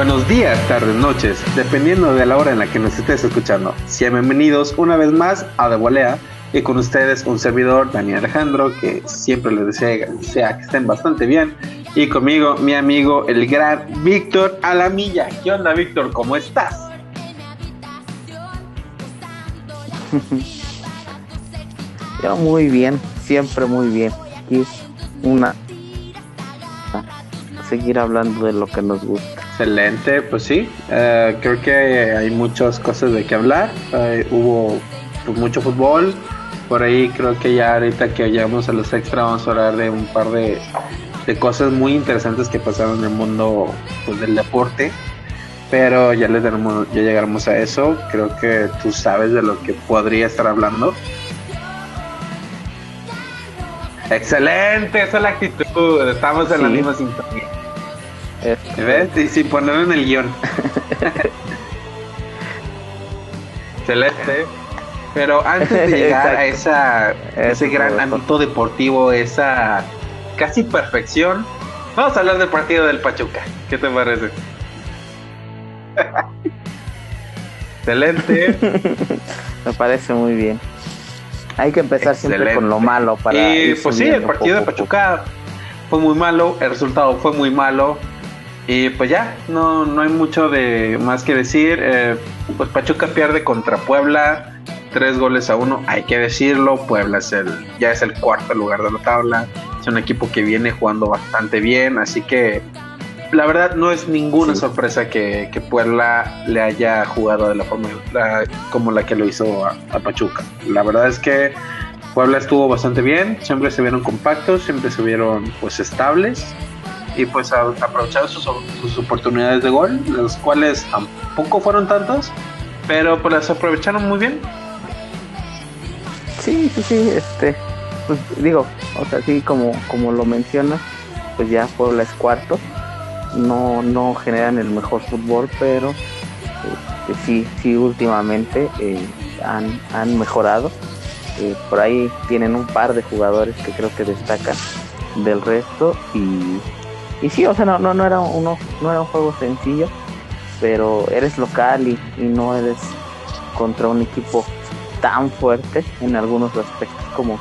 buenos días, tardes, noches, dependiendo de la hora en la que nos estés escuchando. Sean bienvenidos una vez más a De y con ustedes un servidor, Daniel Alejandro, que siempre les desea, desea que estén bastante bien. Y conmigo, mi amigo, el gran Víctor Alamilla. ¿Qué onda, Víctor? ¿Cómo estás? Yo muy bien, siempre muy bien. Aquí una seguir hablando de lo que nos gusta. Excelente, pues sí, eh, creo que hay muchas cosas de que hablar. Eh, hubo pues, mucho fútbol, por ahí creo que ya ahorita que llegamos a los extra vamos a hablar de un par de, cosas muy interesantes que pasaron en el mundo pues, del deporte. Pero ya les daremos, ya llegaremos a eso. Creo que tú sabes de lo que podría estar hablando. Excelente, esa es la actitud. Estamos en la misma sintonía. Este... ¿Ves? Y sin ponerlo en el guion. Excelente. Pero antes de llegar a esa, ese gran ámbito deportivo, esa casi perfección, vamos a hablar del partido del Pachuca. ¿Qué te parece? Excelente. Me parece muy bien. Hay que empezar siempre con lo malo para. Y pues sí, el partido de Pachuca fue muy malo, el resultado fue muy malo. Y pues ya, no, no hay mucho de más que decir. Eh, pues Pachuca pierde contra Puebla tres goles a uno, hay que decirlo, Puebla es el, ya es el cuarto lugar de la tabla, es un equipo que viene jugando bastante bien, así que la verdad no es ninguna sorpresa que, Puebla le haya jugado de la forma como la que lo hizo a, Pachuca. La verdad es que Puebla estuvo bastante bien, siempre se vieron compactos, siempre se vieron pues estables y pues aprovecharon sus, sus oportunidades de gol, las cuales tampoco fueron tantas, pero pues las aprovecharon muy bien Sí, sí, sí, este, pues digo, o sea, sí, como, como lo mencionas, pues ya Puebla es cuarto, no, no generan el mejor fútbol, pero este, sí, sí, últimamente eh, han, han mejorado. Eh, por ahí tienen un par de jugadores que creo que destacan del resto y, y sí, o sea, no, no, no era uno, no era un juego sencillo, pero eres local y, y no eres contra un equipo tan fuerte en algunos aspectos como,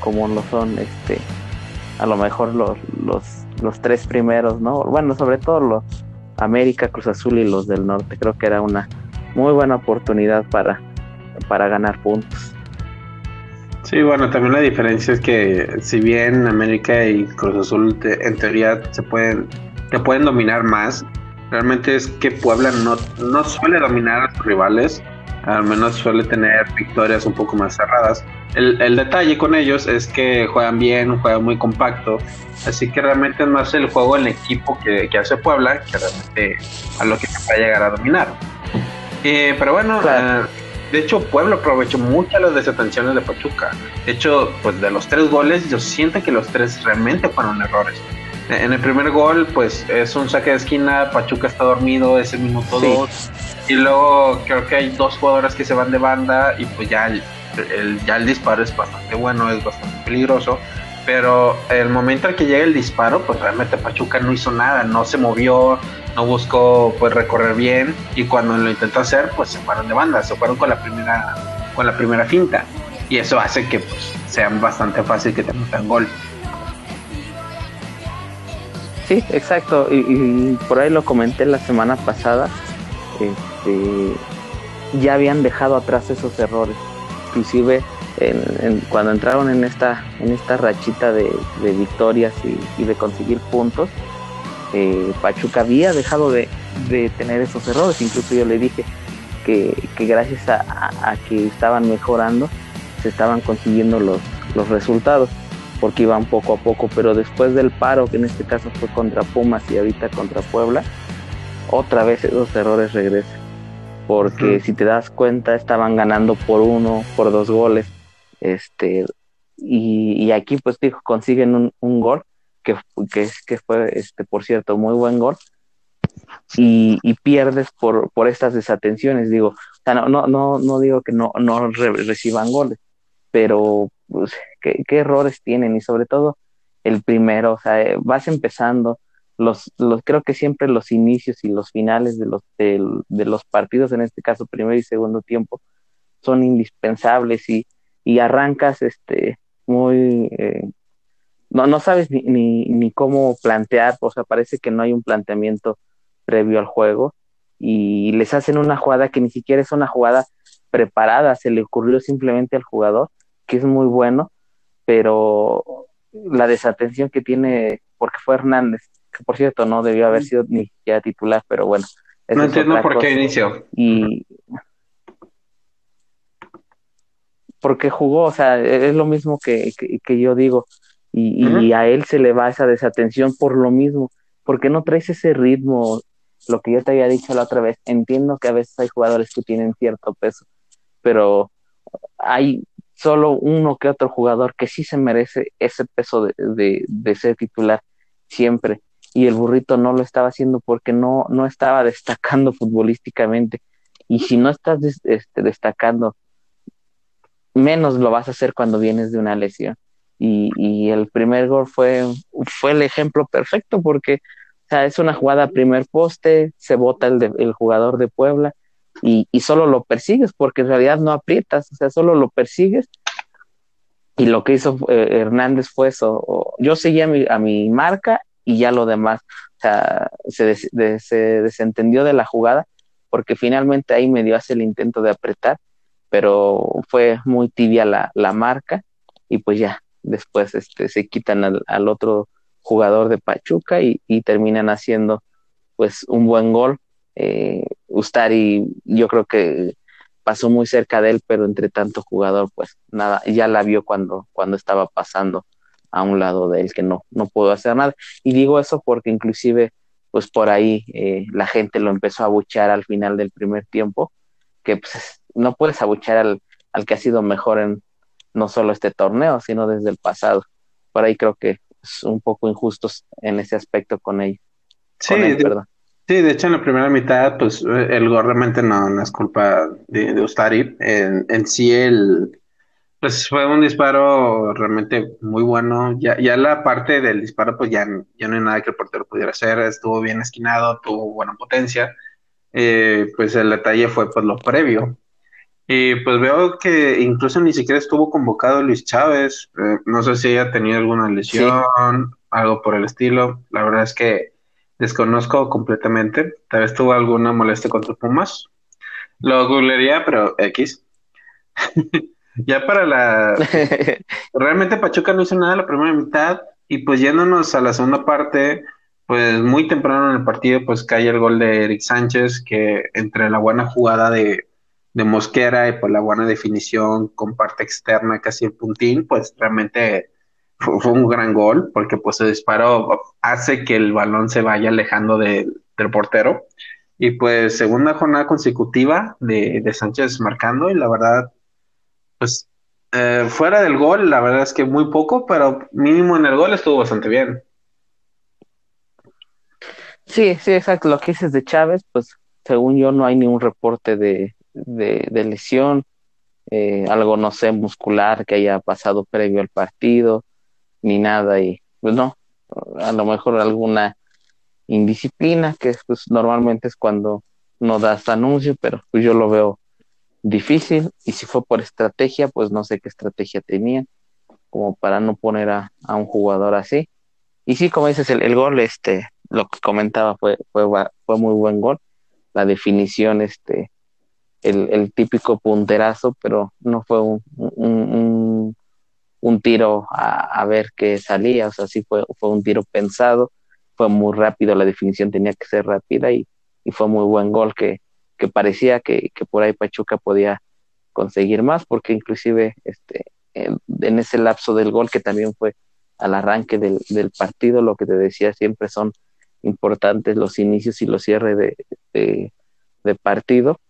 como lo son este a lo mejor los, los, los tres primeros, ¿no? Bueno, sobre todo los América, Cruz Azul y los del norte. Creo que era una muy buena oportunidad para, para ganar puntos. Sí, bueno, también la diferencia es que si bien América y Cruz Azul en teoría se pueden, se pueden dominar más, realmente es que Puebla no, no suele dominar a sus rivales al menos suele tener victorias un poco más cerradas. El, detalle con ellos es que juegan bien, juegan muy compacto, así que realmente es el juego en equipo que, hace Puebla, que realmente a lo que se puede llegar a dominar. Eh, pero bueno, eh, de hecho Puebla aprovechó muchas las desatenciones de Pachuca. De hecho, pues de los tres goles, yo siento que los tres realmente fueron errores. En el primer gol, pues es un saque de esquina, Pachuca está dormido, es el minuto 2. Y luego creo que hay dos jugadores que se van de banda y pues ya el, ya el disparo es bastante bueno, es bastante peligroso. Pero el momento en que llega el disparo, pues realmente Pachuca no hizo nada, no se movió, no buscó pues recorrer bien y cuando lo intentó hacer, pues se fueron de banda, se fueron con la primera con la primera finta y eso hace que pues sea bastante fácil que te metan gol. Sí, exacto, y, por ahí lo comenté la semana pasada. Este, ya habían dejado atrás esos errores. Inclusive cuando entraron en esta, en esta rachita de, victorias y, de conseguir puntos, eh, Pachuca había dejado de, tener esos errores. Incluso yo le dije que, gracias a, que estaban mejorando, se estaban consiguiendo los, los resultados, porque iban poco a poco. Pero después del paro, que en este caso fue contra Pumas y ahorita contra Puebla, otra vez esos errores regresan. Porque si te das cuenta, estaban ganando por uno, por dos goles. Este, y, aquí, pues, dijo, consiguen un, gol, que, que, que, fue, este, por cierto, muy buen gol. Y, pierdes por, por estas desatenciones. Digo, no, no, no, no digo que no, no reciban goles, pero pues, ¿qué, ¿qué, errores tienen y sobre todo el primero, o sea, vas empezando, los, los creo que siempre los inicios y los finales de los de, los partidos en este caso primer y segundo tiempo son indispensables y, y arrancas este muy eh, no, no sabes ni, ni, ni, cómo plantear, o sea, parece que no hay un planteamiento previo al juego y les hacen una jugada que ni siquiera es una jugada preparada, se le ocurrió simplemente al jugador, que es muy bueno, pero la desatención que tiene, porque fue Hernández, que por cierto no debió haber sido ni siquiera titular, pero bueno. No entiendo por qué inició. Y porque jugó, o sea, es lo mismo que, que, yo digo, y, y, a él se le va esa desatención por lo mismo, porque no traes ese ritmo, lo que yo te había dicho la otra vez, entiendo que a veces hay jugadores que tienen cierto peso, pero hay solo uno que otro jugador que sí se merece ese peso de, de, de ser titular siempre, y el burrito no lo estaba haciendo porque no, no estaba destacando futbolísticamente, y si no estás este, destacando menos lo vas a hacer cuando vienes de una lesión. Y, y el primer gol fue, fue el ejemplo perfecto porque o sea, es una jugada a primer poste, se bota el, el jugador de Puebla y, y, solo lo persigues porque en realidad no aprietas, o sea, solo lo persigues. Y lo que hizo eh, Hernández fue eso. Yo seguía mi, a mi marca y ya lo demás. O sea, se, se desentendió de la jugada porque finalmente ahí me dio hace el intento de apretar pero fue muy tibia la, la marca y pues ya después este, se quitan al, otro jugador de Pachuca y, terminan haciendo pues un buen gol. Eh, Ustari yo creo que pasó muy cerca de él, pero entre tanto jugador pues nada, ya la vio cuando, cuando estaba pasando a un lado de él que no, no pudo hacer nada. Y digo eso porque inclusive pues por ahí eh, la gente lo empezó a buchar al final del primer tiempo, que pues no puedes abuchar al, al que ha sido mejor en no solo este torneo, sino desde el pasado. Por ahí creo que es un poco injustos en ese aspecto con ellos. Sí, de, sí, de hecho en la primera mitad, pues el gol realmente no, es culpa de, de Ustari. En, en, sí, el, pues fue un disparo realmente muy bueno. Ya, ya la parte del disparo, pues ya, ya no hay nada que el portero pudiera hacer. Estuvo bien esquinado, tuvo buena potencia. Eh, pues el detalle fue pues lo previo. Y pues veo que incluso ni siquiera estuvo convocado Luis Chávez. Eh, no sé si haya tenido alguna lesión, algo por el estilo. La verdad es que desconozco completamente. Tal vez tuvo alguna molestia contra Pumas. Lo googlearía, pero X. ya para la... Realmente Pachuca no hizo nada la primera mitad. Y pues yéndonos a la segunda parte, pues muy temprano en el partido, pues cae el gol de Eric Sánchez, que entre la buena jugada de de Mosquera y por la buena definición con parte externa casi el puntín, pues realmente fue, un gran gol porque pues el disparo hace que el balón se vaya alejando del portero y pues segunda jornada consecutiva de, de Sánchez marcando y la verdad pues eh, fuera del gol la verdad es que muy poco pero mínimo en el gol estuvo bastante bien. Sí, sí, exacto. Lo que dices de Chávez, pues según yo no hay ningún reporte de, de, lesión, eh, algo, no sé, muscular que haya pasado previo al partido, ni nada, y pues no, a lo mejor alguna indisciplina, que pues normalmente es cuando no das anuncio, pero pues yo lo veo difícil, y si fue por estrategia, pues no sé qué estrategia tenían, como para no poner a, a un jugador así. Y sí, como dices, el, el, gol, este, lo que comentaba fue, fue, fue muy buen gol. La definición, este, el, el típico punterazo, pero no fue un, un, un, tiro a, a, ver qué salía, o sea, sí fue, fue un tiro pensado, fue muy rápido, la definición tenía que ser rápida y, y fue muy buen gol que, que parecía que, que, por ahí Pachuca podía conseguir más, porque inclusive este, en, ese lapso del gol que también fue al arranque del, del partido, lo que te decía siempre son importantes los inicios y los cierres de, de, de partido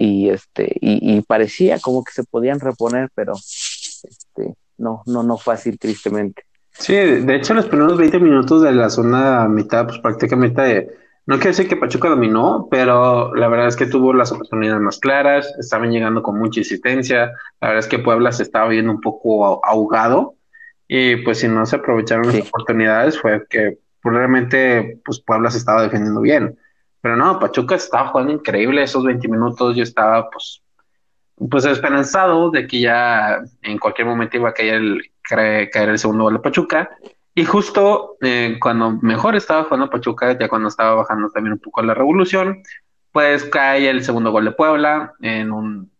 y este y, y, parecía como que se podían reponer pero este no no no fácil tristemente sí de hecho los primeros 20 minutos de la zona mitad pues prácticamente no quiero decir que Pachuca dominó pero la verdad es que tuvo las oportunidades más claras estaban llegando con mucha insistencia la verdad es que Puebla se estaba viendo un poco ahogado y pues si no se aprovecharon las oportunidades fue que realmente pues Puebla se estaba defendiendo bien. Pero no, Pachuca estaba jugando increíble esos 20 minutos, yo estaba pues, pues esperanzado de que ya en cualquier momento iba a caer el, caer el segundo gol de Pachuca. Y justo eh, cuando mejor estaba jugando Pachuca, ya cuando estaba bajando también un poco la revolución, pues cae el segundo gol de Puebla en un,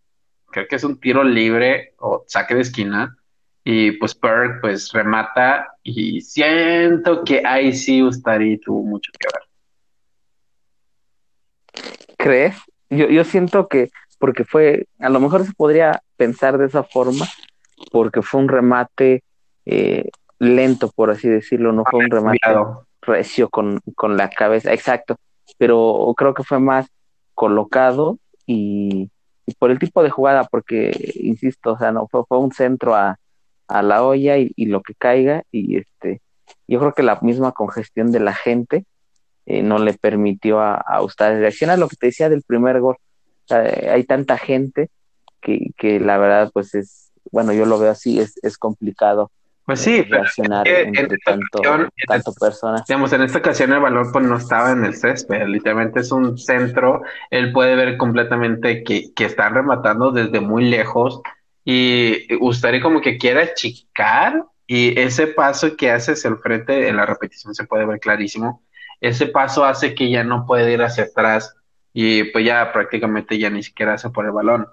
creo que es un tiro libre o saque de esquina. Y pues Berg pues remata y siento que ahí sí Ustari tuvo mucho que ver. ¿Crees? Yo, yo siento que porque fue, a lo mejor se podría pensar de esa forma, porque fue un remate eh, lento, por así decirlo, no fue un remate recio con, con la cabeza, exacto, pero creo que fue más colocado y, por el tipo de jugada, porque, insisto, o sea, no fue, fue un centro a, a la olla y, lo que caiga, y este, yo creo que la misma congestión de la gente eh, no le permitió a, a ustedes reaccionar, lo que te decía del primer gol, hay tanta gente que, que la verdad, pues es, bueno, yo lo veo así, es, es complicado pues sí, pero en tanto, tanto personas. Digamos, en esta ocasión el valor pues no estaba en el césped, literalmente es un centro, él puede ver completamente que, que están rematando desde muy lejos y gustaría como que quiera achicar y ese paso que hace hacia el frente, en la repetición se puede ver clarísimo, ese paso hace que ya no puede ir hacia atrás y pues ya prácticamente ya ni siquiera hace por el balón.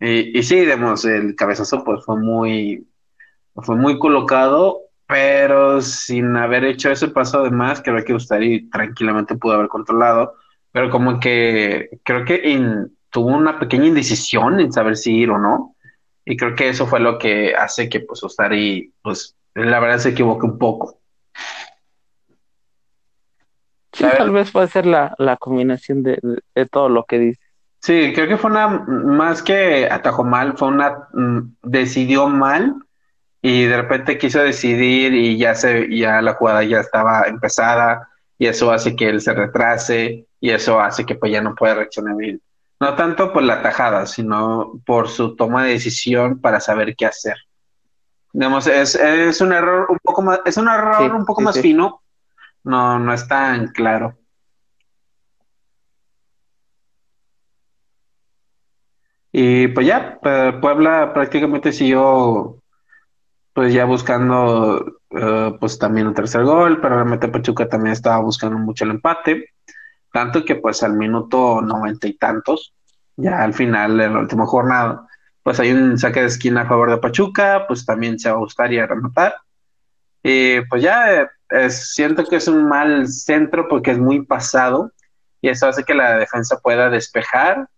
Y, sí, digamos, el cabezazo pues fue muy fue muy colocado, pero sin haber hecho ese paso de más, creo que Ustari tranquilamente pudo haber controlado, pero como que creo que tuvo una pequeña indecisión en saber si ir o no, y creo que eso fue lo que hace que pues Ustari, pues la verdad se equivoque un poco. Sí, tal vez puede ser la, combinación de, todo lo que dice. Sí, creo que fue una, más que atajó mal, fue una, mm, decidió mal y de repente quiso decidir y ya se ya la jugada ya estaba empezada y eso hace que él se retrase y eso hace que pues ya no pueda reaccionar bien. No tanto por la tajada, sino por su toma de decisión para saber qué hacer. Digamos, es, es un error un poco más, es un error un poco más fino, no, no es tan claro. Y pues ya, Puebla prácticamente siguió pues ya buscando eh, pues también un tercer gol, pero realmente Pachuca también estaba buscando mucho el empate, tanto que pues al minuto noventa y tantos, ya al final de la última jornada, pues hay un saque de esquina a favor de Pachuca, pues también se va a buscar y a rematar. Y pues ya eh, siento que es un mal centro porque es muy pasado y eso hace que la defensa pueda despejar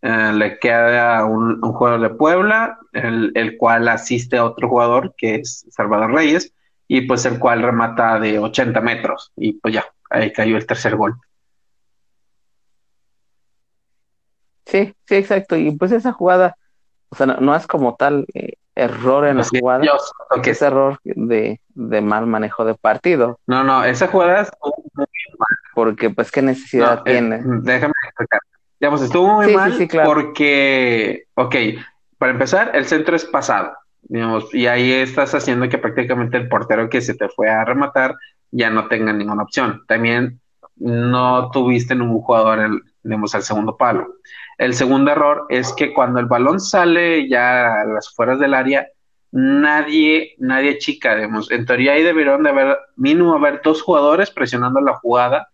eh, le queda un, jugador de Puebla, el, cual asiste a otro jugador que es Salvador Reyes, y pues el cual remata de 80 metros, y pues ya, ahí cayó el tercer gol. Sí, sí, exacto, y pues esa jugada, o sea, no, es como tal eh, error en la jugada, que es error de, mal manejo de partido. No, no, esa jugada es muy mal. Porque pues qué necesidad eh, tiene. déjame explicar. Digamos, estuvo muy mal porque, ok, para empezar, el centro es pasado, digamos, y ahí estás haciendo que prácticamente el portero que se te fue a rematar ya no tenga ninguna opción. También no tuviste ningún jugador, el, digamos, al segundo palo. El segundo error es que cuando el balón sale ya a las fueras del área, nadie, nadie chica, digamos. En teoría ahí deberían de haber, mínimo haber dos jugadores presionando la jugada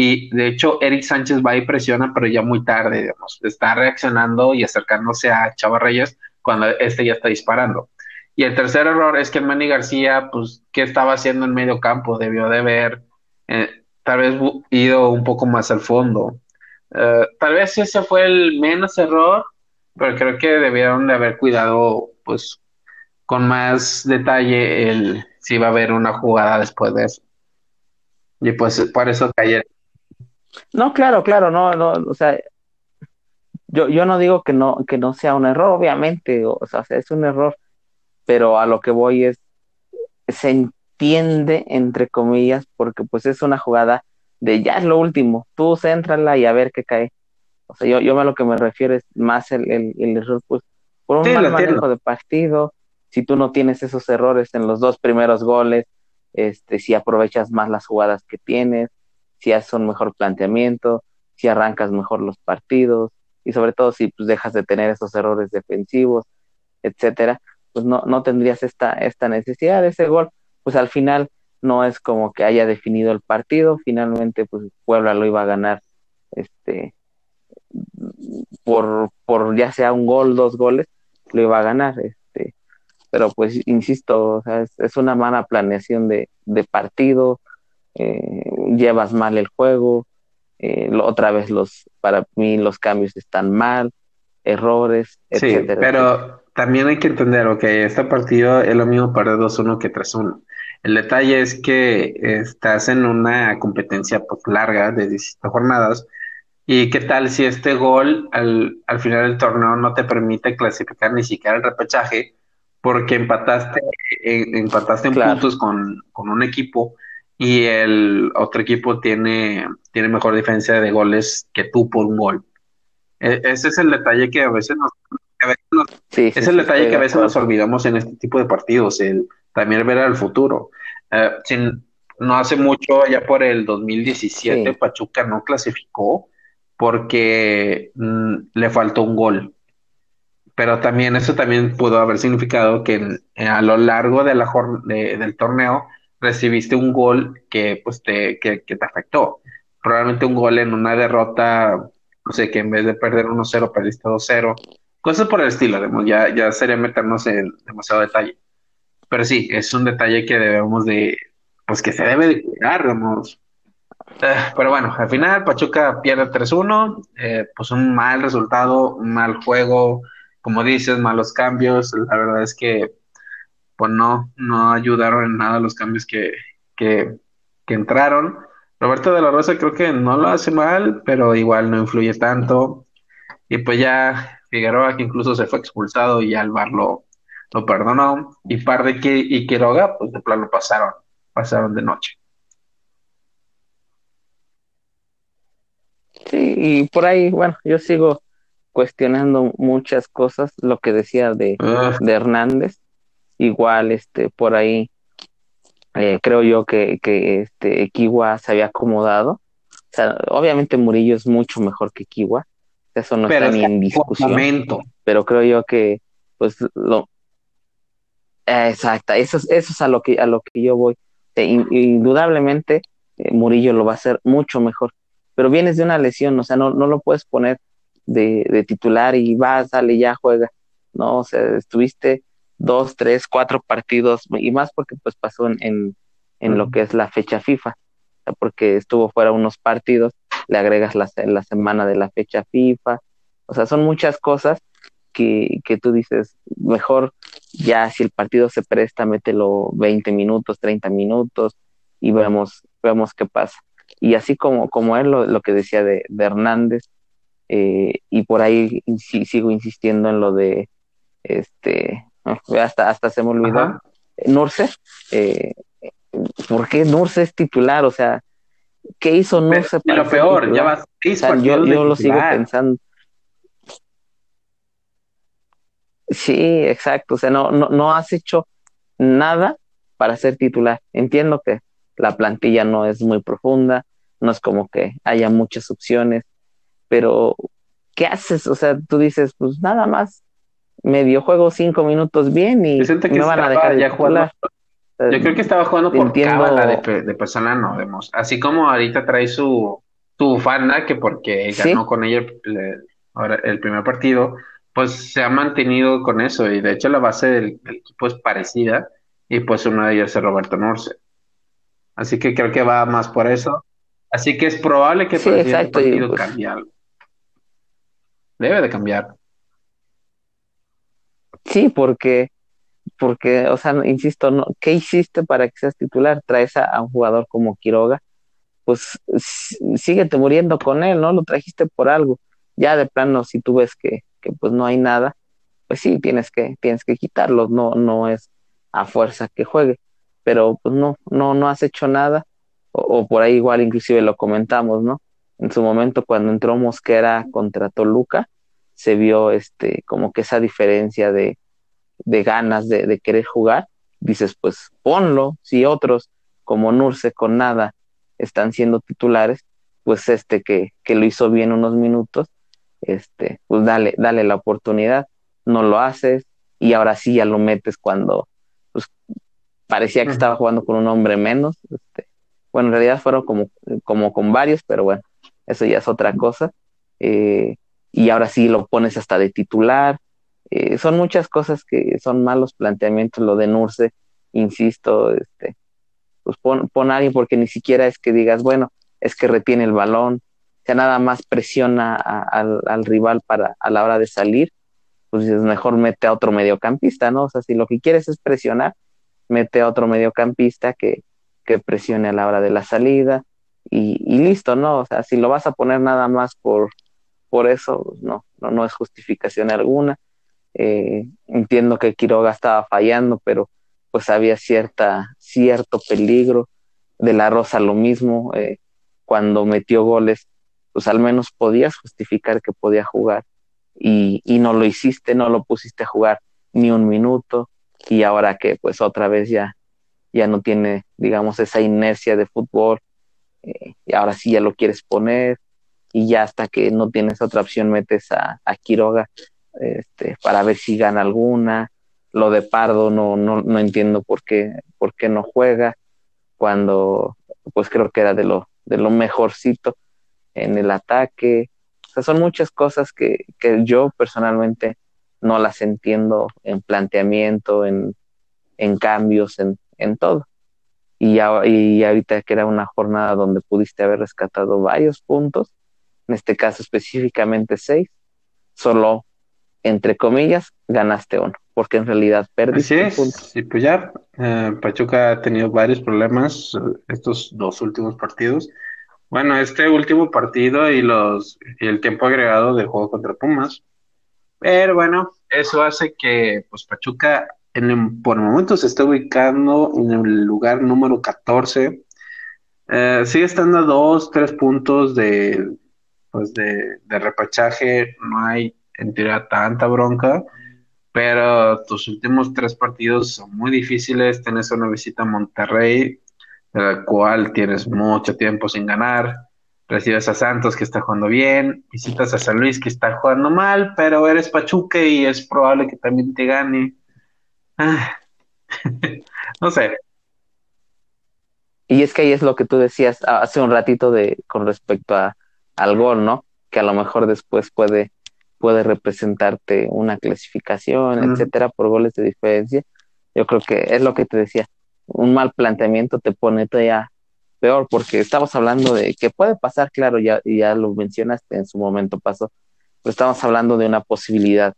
y de hecho, Eric Sánchez va y presiona, pero ya muy tarde, digamos. Está reaccionando y acercándose a Chava Reyes cuando este ya está disparando. Y el tercer error es que Manny García, pues, ¿qué estaba haciendo en medio campo? Debió de eh, tal vez ido un poco más al fondo. Eh, tal vez ese fue el menos error, pero creo que debieron de haber cuidado, pues, con más detalle el si iba a haber una jugada después de eso. Y pues por eso cayeron. No, claro, claro, no, no, o sea, yo, yo no digo que no, que no sea un error, obviamente, o, sea, es un error, pero a lo que voy es, se entiende, entre comillas, porque pues es una jugada de ya es lo último, tú céntrala y a ver qué cae. O sea, yo, yo a lo que me refiero es más el, el, error, pues, por un mal manejo de partido, si tú no tienes esos errores en los dos primeros goles, este, si aprovechas más las jugadas que tienes, si haces un mejor planteamiento, si arrancas mejor los partidos y sobre todo si pues, dejas de tener esos errores defensivos, etcétera, pues no, no tendrías esta, esta necesidad de ese gol, pues al final no es como que haya definido el partido, finalmente pues Puebla lo iba a ganar este por, por ya sea un gol, dos goles, lo iba a ganar, este, pero pues insisto, es, una mala planeación de, de partido, eh, llevas mal el juego, eh, otra vez los, para mí los cambios están mal, errores, etcétera. Sí, pero también hay que entender, ok, este partido es lo mismo para 2-1 que 3-1. El detalle es que estás en una competencia pues, larga de 17 jornadas. ¿Y qué tal si este gol al, al final del torneo no te permite clasificar ni siquiera el repechaje? Porque empataste, eh, empataste en puntos con, con un equipo y el otro equipo tiene, tiene mejor diferencia de goles que tú por un gol. E, ese es el detalle que a veces nos... es el detalle que a veces nos olvidamos en este tipo de partidos, el también ver al futuro. Eh, sin, no hace mucho, ya por el 2017, Pachuca no clasificó porque mm, le faltó un gol. Pero también eso también pudo haber significado que a lo largo de la de, del torneo recibiste un gol que, pues, te, que, te afectó. Probablemente un gol en una derrota, no sé, que en vez de perder 1-0, perdiste 2-0. Cosas por el estilo, ya, ya sería meternos en demasiado detalle. Pero sí, es un detalle que debemos de, pues que se debe de cuidar, vamos. Eh, pero bueno, al final Pachuca pierde 3-1, eh, pues un mal resultado, un mal juego, como dices, malos cambios. La verdad es que pues no, no ayudaron en nada los cambios que, que, entraron. Roberto de la Rosa creo que no lo hace mal, pero igual no influye tanto. Y pues ya Figueroa, que incluso se fue expulsado y bar lo, perdonó. Y Parde que, y Quiroga, pues de plano pasaron, pasaron de noche. Sí, y por ahí, bueno, yo sigo cuestionando muchas cosas, lo que decía de, ah. de Hernández, igual este por ahí eh, creo yo que, que este Kiwa se había acomodado. O sea, obviamente Murillo es mucho mejor que Kiwa. Eso no está ni en discusión. Pero creo yo que pues lo exacto, eso, eso es a lo que a lo que yo voy. indudablemente eh, Murillo lo va a hacer mucho mejor. Pero vienes de una lesión, o sea, no, no lo puedes poner de, de titular y vas, sale ya, juega. No, o sea, estuviste dos, tres, cuatro partidos y más porque pues pasó en, en, lo que es la fecha FIFA, porque estuvo fuera unos partidos, le agregas la, la semana de la fecha FIFA, o sea, son muchas cosas que, que tú dices, mejor ya si el partido se presta, mételo 20 minutos, 30 minutos y vemos, vemos qué pasa. Y así como, como él, lo, lo que decía de, de Hernández, eh, y por ahí sigo insistiendo en lo de este hasta, hasta se me olvidó. Nurse, eh, ¿por qué Nurse es titular? O sea, ¿qué hizo Nurse? Pero, lo peor, ya va yo, yo lo sigo pensando. Sí, exacto. O sea, no, no, no has hecho nada para ser titular. Entiendo que la plantilla no es muy profunda, no es como que haya muchas opciones, pero ¿qué haces? O sea, tú dices, pues nada más medio juego cinco minutos bien y me van a dejar ya jugar. Yo creo que estaba jugando por cábala de, de, persona, no vemos. Así como ahorita trae su, su bufanda, que porque ganó con ella el, ahora, el primer partido, pues se ha mantenido con eso. Y de hecho la base del, equipo es parecida. Y pues uno de ellos es Roberto Norce. Así que creo que va más por eso. Así que es probable que sí, el partido pues cambie algo. Debe de cambiar. Sí, porque, porque, o sea, insisto, no, ¿qué hiciste para que seas titular? Traes a, un jugador como Quiroga, pues síguete muriendo con él, ¿no? Lo trajiste por algo. Ya de plano, si tú ves que, que pues no hay nada, pues sí, tienes que, tienes que quitarlo, no, no es a fuerza que juegue, pero pues no, no, no has hecho nada, o, o por ahí igual inclusive lo comentamos, ¿no? En su momento cuando entró Mosquera contra Toluca, se vio este, como que esa diferencia de, de ganas de, de, querer jugar, dices, pues ponlo, si otros como Nurse con nada están siendo titulares, pues este que, que lo hizo bien unos minutos, este, pues dale, dale la oportunidad, no lo haces y ahora sí ya lo metes cuando pues, parecía que estaba jugando con un hombre menos. Este, bueno, en realidad fueron como, como con varios, pero bueno, eso ya es otra cosa. Eh, y ahora sí lo pones hasta de titular. Eh, son muchas cosas que son malos planteamientos, lo de Nurse, insisto, este, pues pon, pon a alguien porque ni siquiera es que digas, bueno, es que retiene el balón, sea, nada más presiona al, al, rival para a la hora de salir, pues es mejor mete a otro mediocampista, ¿no? O sea, si lo que quieres es presionar, mete a otro mediocampista que, que presione a la hora de la salida y, y, listo, ¿no? O sea, si lo vas a poner nada más por, por eso, pues no, no, no es justificación alguna. Eh, entiendo que Quiroga estaba fallando, pero pues había cierta, cierto peligro. De la Rosa lo mismo, eh, cuando metió goles, pues al menos podías justificar que podía jugar y, y no lo hiciste, no lo pusiste a jugar ni un minuto y ahora que pues otra vez ya, ya no tiene, digamos, esa inercia de fútbol eh, y ahora sí ya lo quieres poner y ya hasta que no tienes otra opción metes a, a Quiroga este, para ver si gana alguna. Lo de Pardo no, no, no entiendo por qué, por qué no juega cuando pues creo que era de lo, de lo mejorcito en el ataque. O sea, son muchas cosas que, que yo personalmente no las entiendo en planteamiento, en, en cambios, en, en todo. Y, ya, y ahorita que era una jornada donde pudiste haber rescatado varios puntos, en este caso específicamente seis, solo entre comillas ganaste uno, porque en realidad perdiste. Así es, y pues ya, eh, Pachuca ha tenido varios problemas eh, estos dos últimos partidos. Bueno, este último partido y los y el tiempo agregado del juego contra Pumas. Pero bueno, eso hace que pues Pachuca en, por el momento se está ubicando en el lugar número 14. Eh, sigue estando a dos, tres puntos de, pues de, de repachaje, no hay en tanta bronca, pero tus últimos tres partidos son muy difíciles, tienes una visita a Monterrey, de la cual tienes mucho tiempo sin ganar, recibes a Santos que está jugando bien, visitas a San Luis que está jugando mal, pero eres Pachuca y es probable que también te gane. Ah. no sé. Y es que ahí es lo que tú decías hace un ratito de con respecto a, al gol, ¿no? Que a lo mejor después puede, puede representarte una clasificación, etcétera, por goles de diferencia. Yo creo que es lo que te decía. Un mal planteamiento te pone todavía peor, porque estamos hablando de que puede pasar, claro, ya, ya lo mencionaste, en su momento pasó, pero estamos hablando de una posibilidad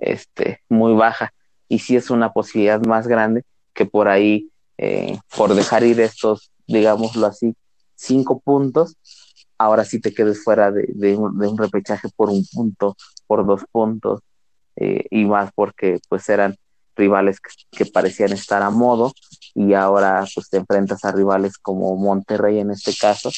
este, muy baja. Y si es una posibilidad más grande que por ahí, eh, por dejar ir estos, digámoslo así, cinco puntos, ahora sí te quedes fuera de, un, de un, repechaje por un punto, por dos puntos, eh, y más porque pues eran rivales que, parecían estar a modo, y ahora pues te enfrentas a rivales como Monterrey en este caso,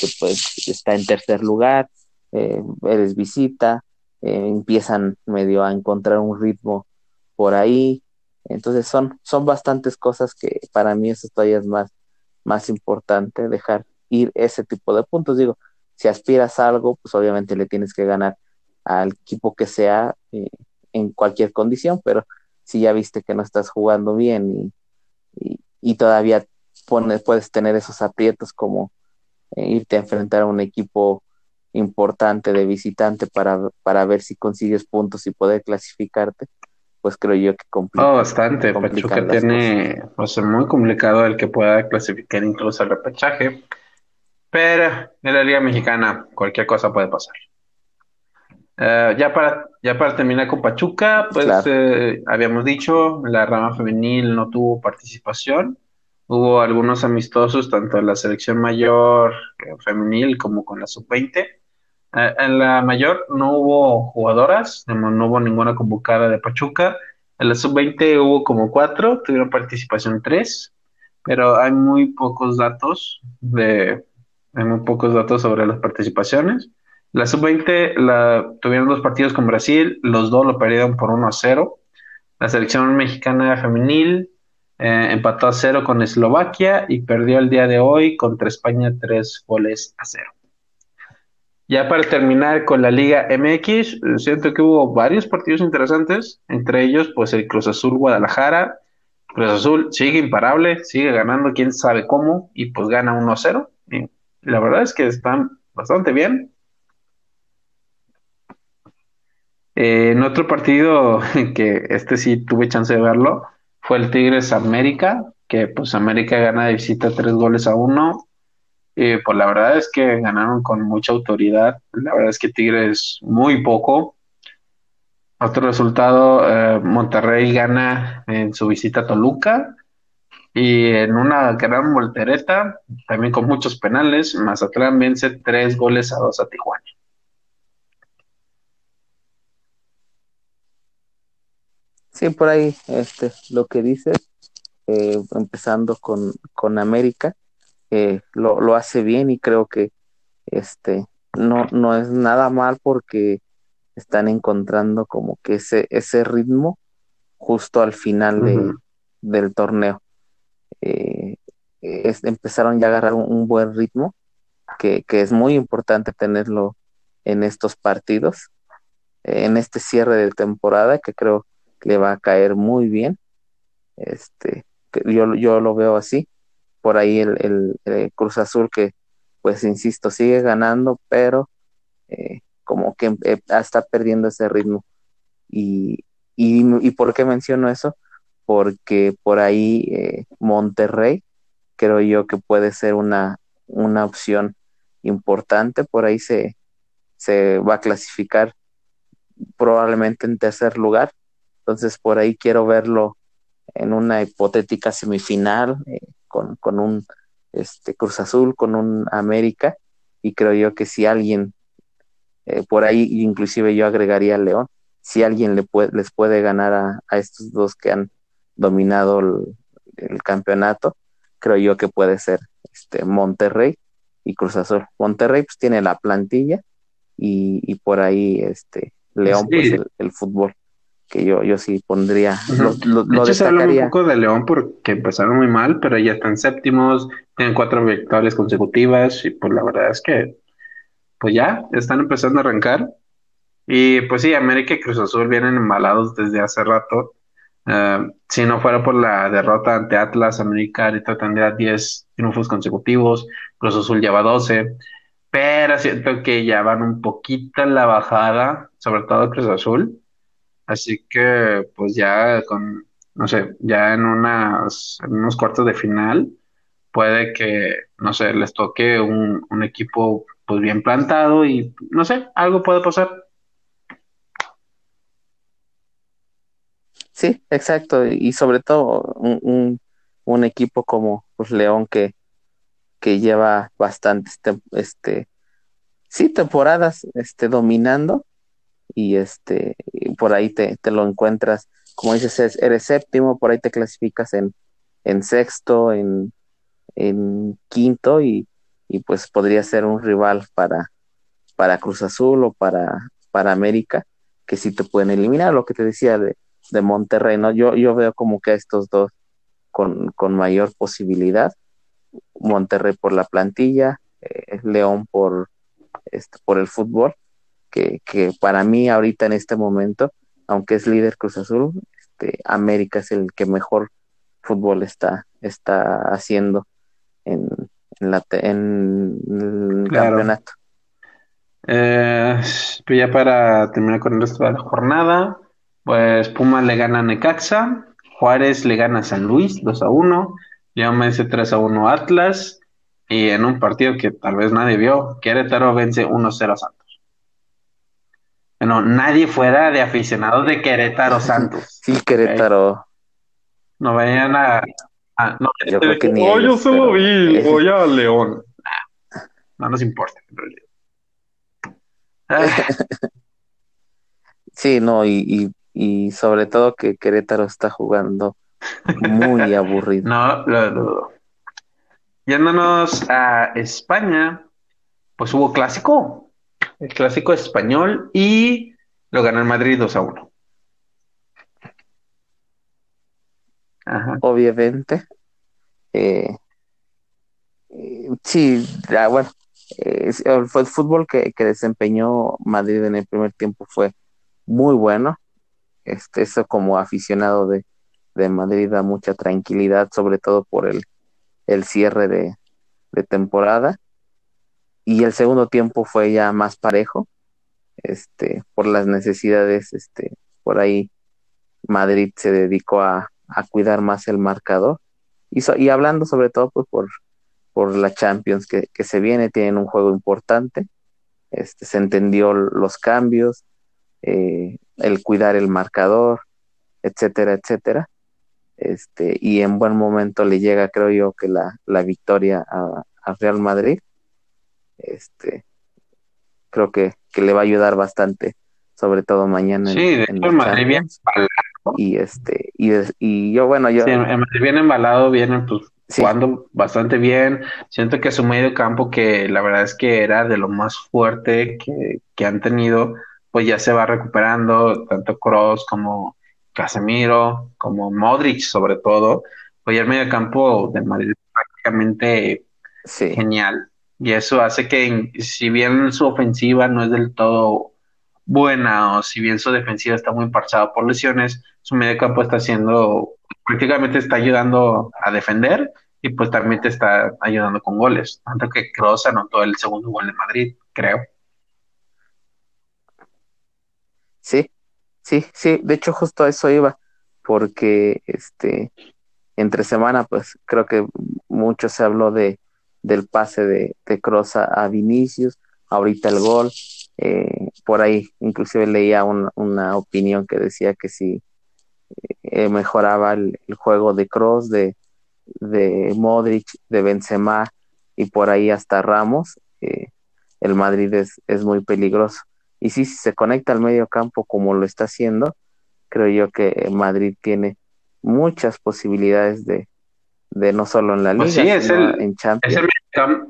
que pues está en tercer lugar, eh, eres visita, eh, empiezan medio a encontrar un ritmo por ahí, entonces son, son bastantes cosas que para mí eso todavía es más, más importante dejar ir ese tipo de puntos. Digo, si aspiras a algo, pues obviamente le tienes que ganar al equipo que sea eh, en cualquier condición, pero si ya viste que no estás jugando bien y, y, y todavía pones, puedes tener esos aprietos como eh, irte a enfrentar a un equipo importante de visitante para, para ver si consigues puntos y poder clasificarte, pues creo yo que complica. Oh, bastante. Pachuca tiene, pues, muy complicado el que pueda clasificar incluso al repechaje. Pero en la Liga Mexicana cualquier cosa puede pasar. Uh, ya, para, ya para terminar con Pachuca, pues claro. eh, habíamos dicho, la rama femenil no tuvo participación. Hubo algunos amistosos, tanto en la selección mayor eh, femenil como con la sub-20. Uh, en la mayor no hubo jugadoras, no, no, hubo ninguna convocada de Pachuca. En la sub-20 hubo como cuatro, tuvieron participación tres, pero hay muy pocos datos de, hay muy pocos datos sobre las participaciones. La sub-20 la, tuvieron dos partidos con Brasil, los dos lo perdieron por 1 a 0. La selección mexicana femenil Eh, empató a cero con Eslovaquia y perdió el día de hoy contra España tres goles a cero. Ya para terminar con la Liga MX, siento que hubo varios partidos interesantes, entre ellos pues el Cruz Azul Guadalajara. Cruz Azul sigue imparable, sigue ganando quién sabe cómo y pues gana 1-0. La verdad es que están bastante bien. Eh, en otro partido que este sí tuve chance de verlo fue el Tigres América, que pues América gana de visita tres goles a uno. Y pues la verdad es que ganaron con mucha autoridad. La verdad es que Tigres muy poco. Otro resultado, eh, Monterrey gana en su visita a Toluca y en una gran voltereta, también con muchos penales, Mazatlán vence tres goles a dos a Tijuana. Sí, por ahí este, lo que dices, eh, empezando con, con América, eh, lo, lo, hace bien y creo que este, no, no es nada mal porque están encontrando como que ese, ese ritmo justo al final de, del torneo. Eh, empezaron ya a agarrar un, buen ritmo, que, que, es muy importante tenerlo en estos partidos, en este cierre de temporada, que creo le va a caer muy bien. Este, yo, yo lo veo así. Por ahí el, el, Cruz Azul que, pues insisto, sigue ganando, pero eh, como que eh, está perdiendo ese ritmo. Y, y, por qué menciono eso? Porque por ahí eh, Monterrey creo yo que puede ser una, una opción importante. Por ahí se, se va a clasificar probablemente en tercer lugar entonces por ahí quiero verlo en una hipotética semifinal eh, con, un este, Cruz Azul, con un América, y creo yo que si alguien, eh, por ahí inclusive yo agregaría a León, si alguien le puede, les puede ganar a, estos dos que han dominado el, campeonato, creo yo que puede ser este Monterrey y Cruz Azul. Monterrey pues tiene la plantilla y, por ahí este León pues el fútbol que yo, yo sí pondría. Lo, de hecho, un poco de León porque empezaron muy mal, pero ya están séptimos, tienen cuatro victorias consecutivas y pues la verdad es que pues ya están empezando a arrancar. Y pues sí, América y Cruz Azul vienen embalados desde hace rato. Eh, si no fuera por la derrota ante Atlas, América ahorita tendría 10 triunfos consecutivos, Cruz Azul lleva 12, pero siento que ya van un poquito en la bajada, sobre todo Cruz Azul. Así que, pues ya con, no sé, ya en, unas, en unos cuartos de final, puede que, no sé, les toque un, un equipo pues bien plantado y, no sé, algo puede pasar. Sí, exacto. Y sobre todo un, un, un equipo como pues, León que, que lleva bastantes, este, sí, temporadas este, dominando y este por ahí te, lo encuentras, como dices, eres séptimo, por ahí te clasificas en, en sexto, en, en quinto y, y, pues podría ser un rival para, para Cruz Azul o para, para América, que sí te pueden eliminar, lo que te decía de, de Monterrey, ¿no? Yo, yo veo como que a estos dos con, con mayor posibilidad, Monterrey por la plantilla, eh, León por, este, por el fútbol, que, para mí ahorita en este momento, aunque es líder Cruz Azul, este, América es el que mejor fútbol está, está haciendo en, la, en el campeonato. Eh, pues ya para terminar con el resto de la jornada, pues Puma le gana a Necaxa, Juárez le gana a San Luis 2 a 1, León vence 3 a 1 Atlas, y en un partido que tal vez nadie vio, Querétaro vence 1 0 a Santos. Bueno, nadie fuera de aficionados de Querétaro Santos. Sí, Querétaro. No vayan a. no, yo creo que ni oh, yo solo vi, voy a León. no nos importa, en realidad. sí, no, y, y, sobre todo que Querétaro está jugando muy aburrido. No, lo dudo. Yéndonos a España, pues hubo clásico el clásico español y lo ganó el Madrid 2 a 1. obviamente. Eh, eh, sí, bueno, fue el fútbol que, desempeñó Madrid en el primer tiempo fue muy bueno. Este, eso como aficionado de, Madrid da mucha tranquilidad, sobre todo por el, el cierre de, de temporada. Y el segundo tiempo fue ya más parejo, este, por las necesidades, este, por ahí Madrid se dedicó a, cuidar más el marcador. Y, y hablando sobre todo pues, por, por la Champions que, se viene, tienen un juego importante, este, se entendió los cambios, eh, el cuidar el marcador, etcétera, etcétera. Este, y en buen momento le llega, creo yo, que la, la victoria a, Real Madrid. Este, creo que, que, le va a ayudar bastante, sobre todo mañana. Sí, en, de hecho, Madrid viene embalado. Y, este, y, y yo, bueno, yo. Sí, Madrid viene embalado, viene pues jugando bastante bien. Siento que su medio campo, que la verdad es que era de lo más fuerte que, que han tenido, pues ya se va recuperando, tanto Cross como Casemiro, como Modric sobre todo, pues el medio campo de Madrid es prácticamente genial. Y eso hace que, si bien su ofensiva no es del todo buena, o si bien su defensiva está muy parchada por lesiones, su medio campo está haciendo, prácticamente está ayudando a defender y pues también te está ayudando con goles. Tanto que Kroos anotó el segundo gol de Madrid, creo. Sí, Sí, sí, de hecho justo a eso iba, porque este entre semana, pues creo que mucho se habló de del pase de, de Cross a, Vinicius, ahorita el gol, eh, por ahí inclusive leía una opinión que decía que si eh, mejoraba el, juego de Cross, de, de Modric, de Benzema y por ahí hasta Ramos, eh, el Madrid es, es muy peligroso. Y si se conecta al medio campo como lo está haciendo, creo yo que Madrid tiene muchas posibilidades de, de no solo en la pues liga, sino en Champions.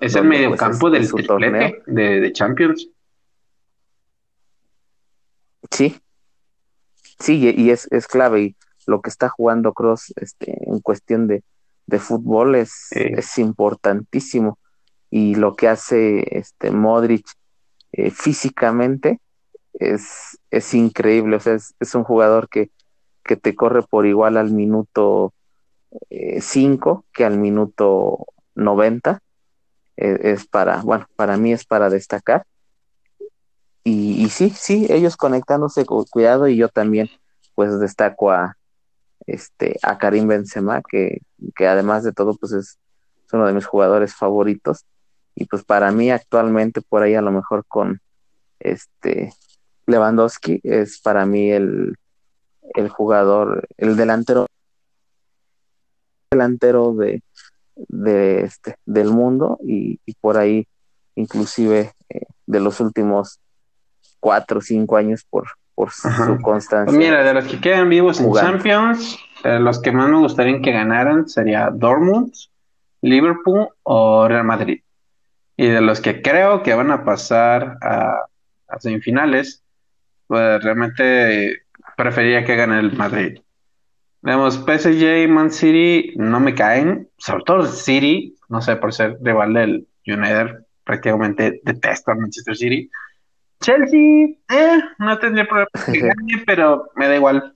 Es el, medio pues, campo del torneo de, Champions. Sí, sí, y es, es clave. Y lo que está jugando Cross este, en cuestión de, de fútbol es, es importantísimo. Y lo que hace este Modric eh, físicamente es, es increíble. O sea, es, un jugador que, que, te corre por igual al minuto 5 eh, que al minuto 90. Eh, es para, bueno, para mí es para destacar. Y, sí, sí, ellos conectándose con cuidado y yo también pues destaco a este a Karim Benzema que, que además de todo pues es uno de mis jugadores favoritos y pues para mí actualmente por ahí a lo mejor con este Lewandowski es para mí el, el jugador, el delantero delantero de, de este, del mundo y, por ahí inclusive eh, de los últimos cuatro o cinco años por, por su constancia. Mira, de los que quedan vivos en Champions, eh, los que más me gustaría que ganaran sería Dortmund, Liverpool o Real Madrid. Y de los que creo que van a pasar a, semifinales, pues realmente preferiría que gane el Madrid. Vemos, PSG y Man City no me caen, sobre todo City, no sé, por ser rival del United, prácticamente detesto a Manchester City. Chelsea, eh, no tendría problema pero me da igual.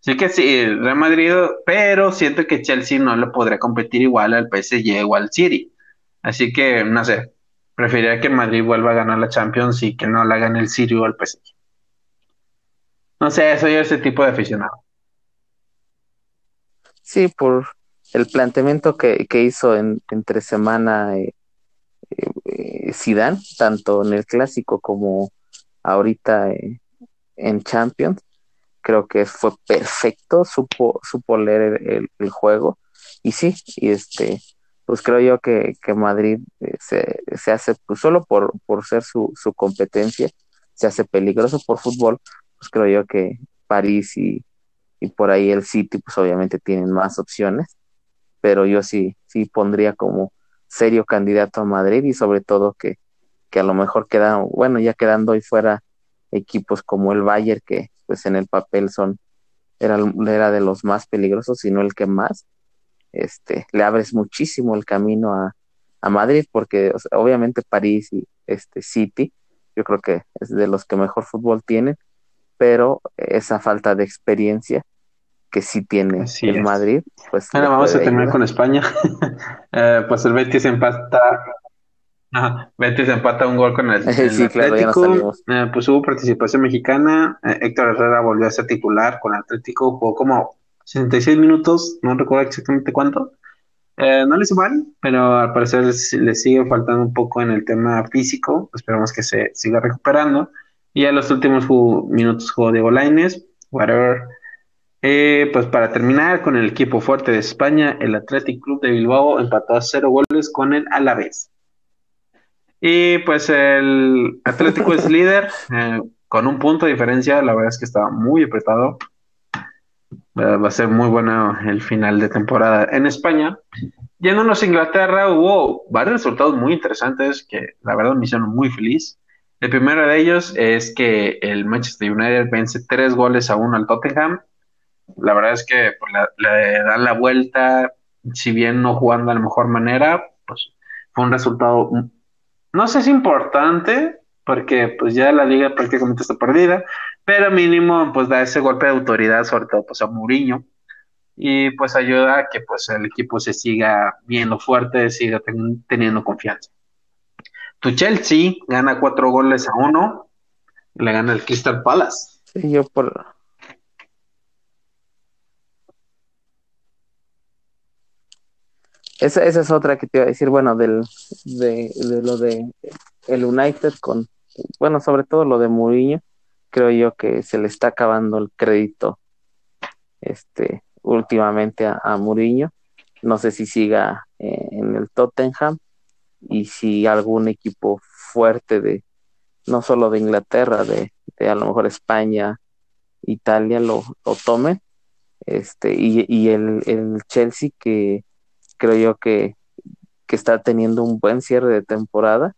Sí que sí, Real Madrid, pero siento que Chelsea no le podría competir igual al PSG o al City. Así que, no sé, preferiría que Madrid vuelva a ganar la Champions y que no la gane el Sirio o el PSG. No sé, soy ese tipo de aficionado. Sí, por el planteamiento que, hizo en, entre semana eh, eh, Zidane, tanto en el clásico como ahorita eh, en Champions, creo que fue perfecto, supo, supo leer el, el, juego. Y sí, y este pues creo yo que, Madrid eh, se, hace, pues solo por, por ser su, su competencia, se hace peligroso por fútbol, pues creo yo que París y, por ahí el City, pues obviamente tienen más opciones, pero yo sí, sí pondría como serio candidato a Madrid y sobre todo que, que a lo mejor quedan, bueno, ya quedando hoy fuera equipos como el Bayern, que pues en el papel son era, era de los más peligrosos, sino el que más, este, le abres muchísimo el camino a, a Madrid, porque obviamente París y este City, yo creo que es de los que mejor fútbol tienen, pero esa falta de experiencia que sí tiene el Madrid, pues... Bueno, vamos a terminar con España. Eh, pues el Betis empata Ajá. Betis empata un gol con el, Atlético. Eh, pues hubo participación mexicana. Eh, Héctor Herrera volvió a ser titular con el Atlético. Jugó como 66 minutos, no recuerdo exactamente cuánto. Eh, no le hizo mal, pero al parecer le sigue faltando un poco en el tema físico. Esperamos que se siga recuperando. Y en los últimos minutos jugó Diego Lainez, whatever. pues para terminar con el equipo fuerte de España, el Athletic Club de Bilbao empató a cero goles con el Alavés. Y pues el Atlético es líder eh, con un punto de diferencia. La verdad es que estaba muy apretado. va a ser muy bueno el final de temporada en España. Yéndonos a Inglaterra, hubo varios resultados muy interesantes que la verdad me hicieron muy feliz. El primero de ellos es que el Manchester United vence tres goles a uno al Tottenham. La verdad es que pues, le dan la vuelta, si bien no jugando de la mejor manera, pues fue un resultado no sé si importante, porque pues ya la liga prácticamente está perdida, pero mínimo pues da ese golpe de autoridad, sobre todo pues a Mourinho, y pues ayuda a que pues el equipo se siga viendo fuerte, siga teniendo confianza. Tu Chelsea gana cuatro goles a uno, le gana el Crystal Palace. Sí, yo por, Esa, esa es otra que te iba a decir, bueno, del, de, lo de el United con, bueno, sobre todo lo de Mourinho, creo yo que se le está acabando el crédito este últimamente a, a Mourinho. No sé si siga eh, en el Tottenham y si algún equipo fuerte de no solo de Inglaterra, de, de a lo mejor España, Italia lo, lo tome. Este, y, y el, el Chelsea que creo yo que, está teniendo un buen cierre de temporada.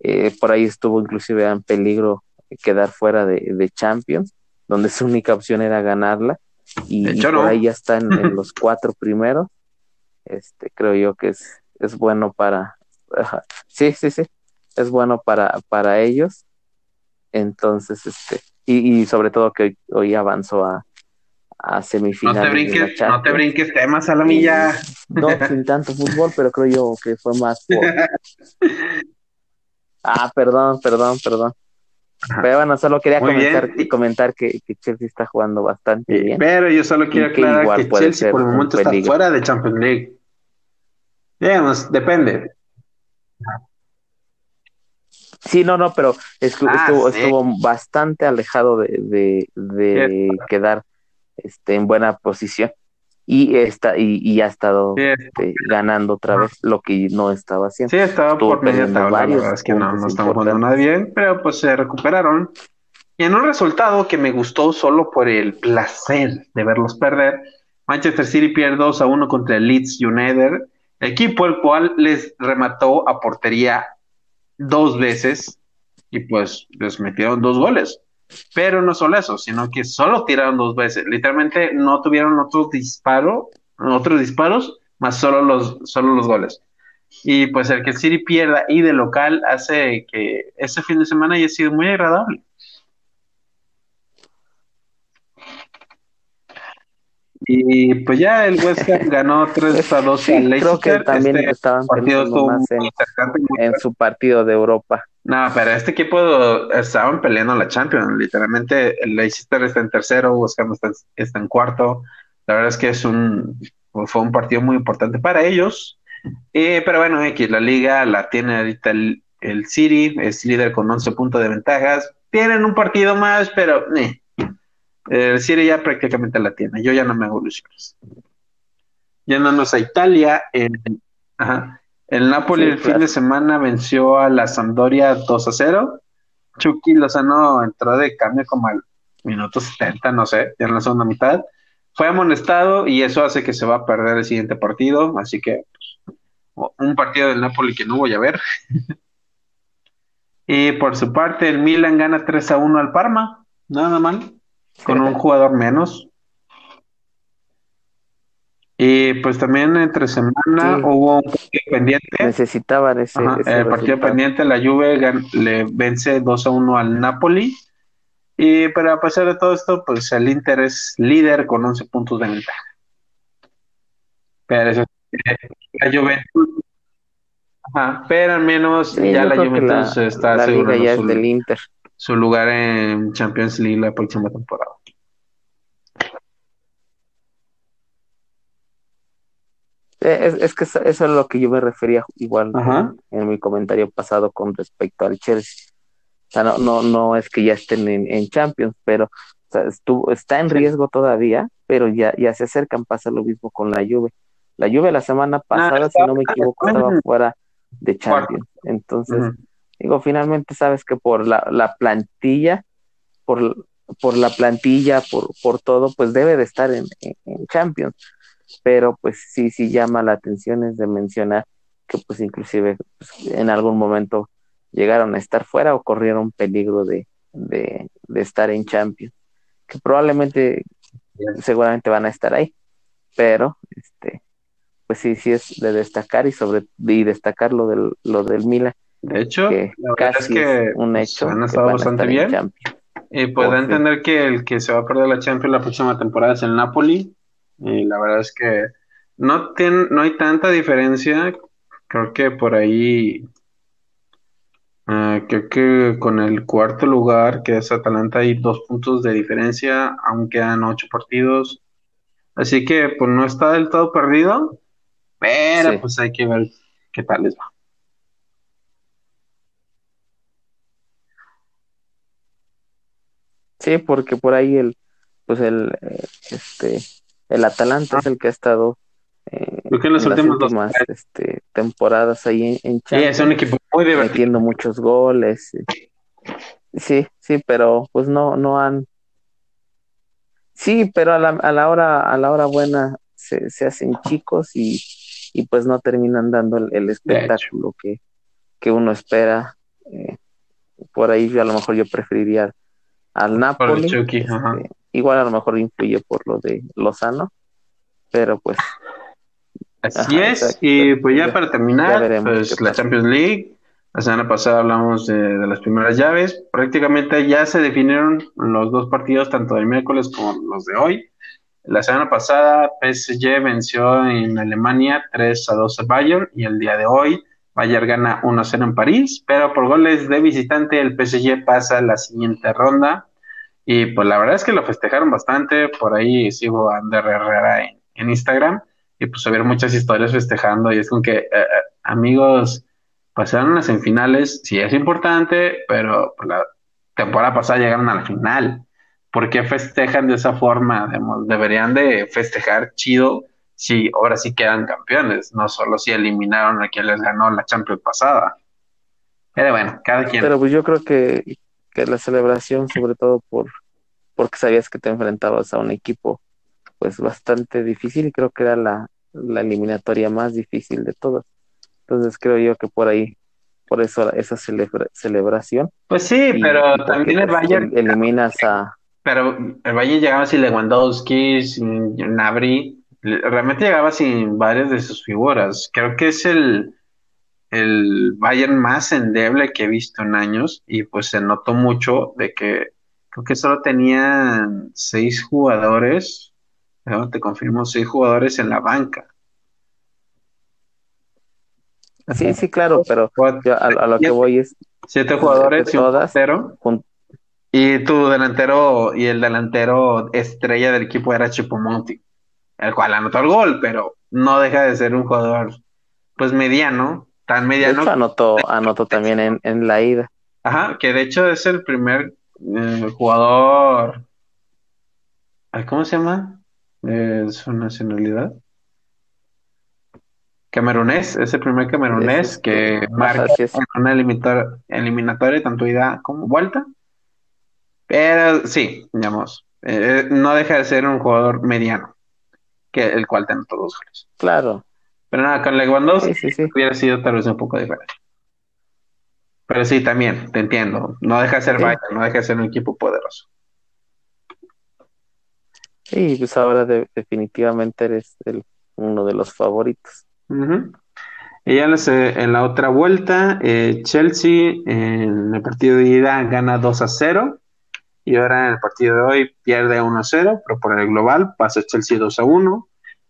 Eh, por ahí estuvo inclusive en peligro quedar fuera de, Champions, donde su única opción era ganarla. Y, por ahí ya está en, los cuatro primeros. Este, creo yo que es, es bueno para... sí, sí, sí. Es bueno para, para ellos. Entonces, este, y, y sobre todo que hoy avanzó a, a semifinales. No te brinques, no te brinques temas a la milla. No, sin tanto fútbol, pero creo yo que fue más por... Ah, perdón, perdón, perdón. Pero bueno, solo quería comentar, comentar que, que, Chelsea está jugando bastante bien. Pero yo solo quiero aclarar que, Chelsea por el momento está fuera de Champions League. Digamos, depende. Sí, no, no, pero ah, estuvo, estuvo bastante alejado de, de, de quedar este, en buena posición. Y está y, y ha estado este, ganando otra vez lo que no estaba haciendo. Sí, estaba por media tabla, la es que no, no estamos jugando nada bien, pero pues se recuperaron. Y en un resultado que me gustó solo por el placer de verlos perder, Manchester City pierde 2 a 1 contra el Leeds United, equipo el cual les remató a portería dos veces y pues les metieron dos goles. Pero no solo eso, sino que solo tiraron dos veces. Literalmente no tuvieron otro disparo, otros disparos, más solo los, solo los goles. Y pues el que el City pierda y de local hace que ese fin de semana haya sido muy agradable. Y pues ya el West Ham ganó 3 a 2 al Leicester. Creo que también este estaban partido más en, en su partido de Europa. No, pero este equipo estaban peleando la Champions. Literalmente, el Leicester está en tercero, West Ham está, en cuarto. La verdad es que es un fue un partido muy importante para ellos. Eh, pero bueno, X, la liga la tiene ahorita el, City, es líder con 11 puntos de ventajas. Tienen un partido más, pero eh, el City ya prácticamente la tiene. Yo ya no me hago ilusiones. Yéndonos a Italia, en, ajá, el Napoli el fin de semana venció a la Sampdoria 2 a 0. Chucky Lozano entró de cambio como al minuto 70, no sé, ya en la segunda mitad. Fue amonestado y eso hace que se va a perder el siguiente partido. Así que pues, un partido del Napoli que no voy a ver. y por su parte, el Milan gana 3 a 1 al Parma. Nada mal. Con un jugador menos. Y pues también entre semana hubo un partido pendiente. Necesitaban ese, el partido pendiente, la Juve le vence 2 a 1 al Napoli. Y pero a pesar de todo esto, pues el Inter es líder con 11 puntos de ventaja. Pero eso, la Juventus. Ajá, pero al menos ya la Juventus está asegurando su, del Inter. Su lugar en Champions League la próxima temporada. Eh, es, que eso es lo que yo me refería igual en mi comentario pasado con respecto al Chelsea. O sea, no, no, no es que ya estén en, Champions, pero estuvo, está en riesgo todavía, pero ya, ya se acercan, pasa lo mismo con la Juve. La Juve la semana ah, pasada, si no me equivoco, estaba fuera de Champions. Entonces, digo, finalmente sabes que por la, la plantilla, por, por la plantilla, por, por todo, pues debe de estar en Champions pero pues sí, sí llama la atención es de mencionar que pues inclusive pues, en algún momento llegaron a estar fuera o corrieron peligro de, de, estar en Champions, que probablemente seguramente van a estar ahí, pero este pues sí, sí es de destacar y sobre y destacar lo del, lo del Milan. De hecho, casi es un hecho han estado bastante bien. Y puedo entender que el que se va a perder la Champions la próxima temporada es el Napoli, y la verdad es que no, tiene, no hay tanta diferencia. Creo que por ahí, uh, creo que con el cuarto lugar, que es Atalanta, hay dos puntos de diferencia, aún quedan ocho partidos. Así que pues no está del todo perdido, pero pues hay que ver qué tal les va. Sí, porque por ahí el, pues el, eh, este, el Atalanta es el que ha estado eh, en las últimas, este, temporadas ahí en, Champions. Sí, es un equipo muy divertido. Metiendo muchos goles. Sí, sí, pero pues no, no han. Sí, pero a la, a la hora, a la hora buena se, se hacen chicos y, y, pues no terminan dando el, espectáculo que, que, uno espera. Eh, por ahí a lo mejor yo preferiría al Napoli. Este, igual a lo mejor influye por lo de Lozano, pero pues. Así es, y pues ya para terminar, pues la Champions League, la semana pasada hablamos de, las primeras llaves, prácticamente ya se definieron los dos partidos, tanto del miércoles como los de hoy. La semana pasada PSG venció en Alemania 3 a 2 a Bayern y el día de hoy Bayern gana 1 a 0 en París, pero por goles de visitante el PSG pasa a la siguiente ronda y pues la verdad es que lo festejaron bastante. Por ahí sigo a Ander Herrera en, Instagram. Y pues vieron muchas historias festejando. Y es como que, eh, eh, amigos, pasaron las semifinales. Sí es importante, pero pues, la temporada pasada llegaron a la final. ¿Por qué festejan de esa forma? deberían de festejar chido si ahora sí quedan campeones, no solo si eliminaron a quien les ganó la Champions pasada. Pero bueno, cada quien. Pero pues yo creo que que la celebración, sobre todo por porque sabías que te enfrentabas a un equipo pues bastante difícil y creo que era la, la eliminatoria más difícil de todas. Entonces creo yo que por ahí, por eso esa celebración. Pues sí, pero también el pues, Bayern... Eliminas a... Pero el Bayern llegaba sin Lewandowski, sin Nabri, realmente llegaba sin varias de sus figuras. Creo que es el, el Bayern más endeble que he visto en años y pues se notó mucho de que creo que solo tenían seis jugadores, te confirmo, seis jugadores en la banca. Sí, sí, claro, pero a, lo que voy es... Siete jugadores y un delantero. Y tu delantero y el delantero estrella del equipo era Chipomonti, el cual anotó el gol, pero no deja de ser un jugador pues mediano, tan mediano. anotó, también en, en, la ida. Ajá, que de hecho es el primer eh, jugador. ¿Cómo se llama? Eh, su nacionalidad. Camerunés, es el primer camerunés que marca en una eliminatoria, tanto ida como vuelta. Pero sí, digamos, eh, no deja de ser un jugador mediano, que el cual tiene todos los goles. Claro. Pero nada, con Lewandowski hubiera sido tal vez un poco diferente. Pero sí, también, te entiendo. No deja de ser Bayern, no deja de ser un equipo poderoso. Sí, pues ahora definitivamente eres el, uno de los favoritos. Y ya en la otra vuelta, eh, Chelsea en el partido de ida gana 2 a 0 y ahora en el partido de hoy pierde 1 a 0, pero por el global pasa Chelsea 2 a 1.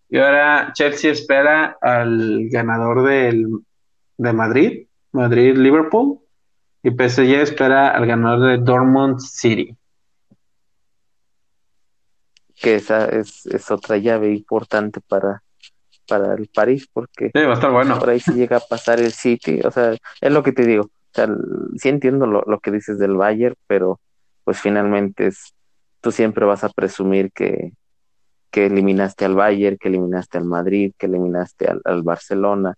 Y ahora Chelsea espera al ganador del, de Madrid, Madrid-Liverpool, y PSG espera al ganador de Dortmund City. Que esa es, es otra llave importante para, para el París, porque va a estar bueno. por ahí se llega a pasar el City, o sea, es lo que te digo, o sea, sí entiendo lo, lo que dices del Bayern, pero pues finalmente es, tú siempre vas a presumir que, que eliminaste al Bayern, que eliminaste al Madrid, que eliminaste al, Barcelona,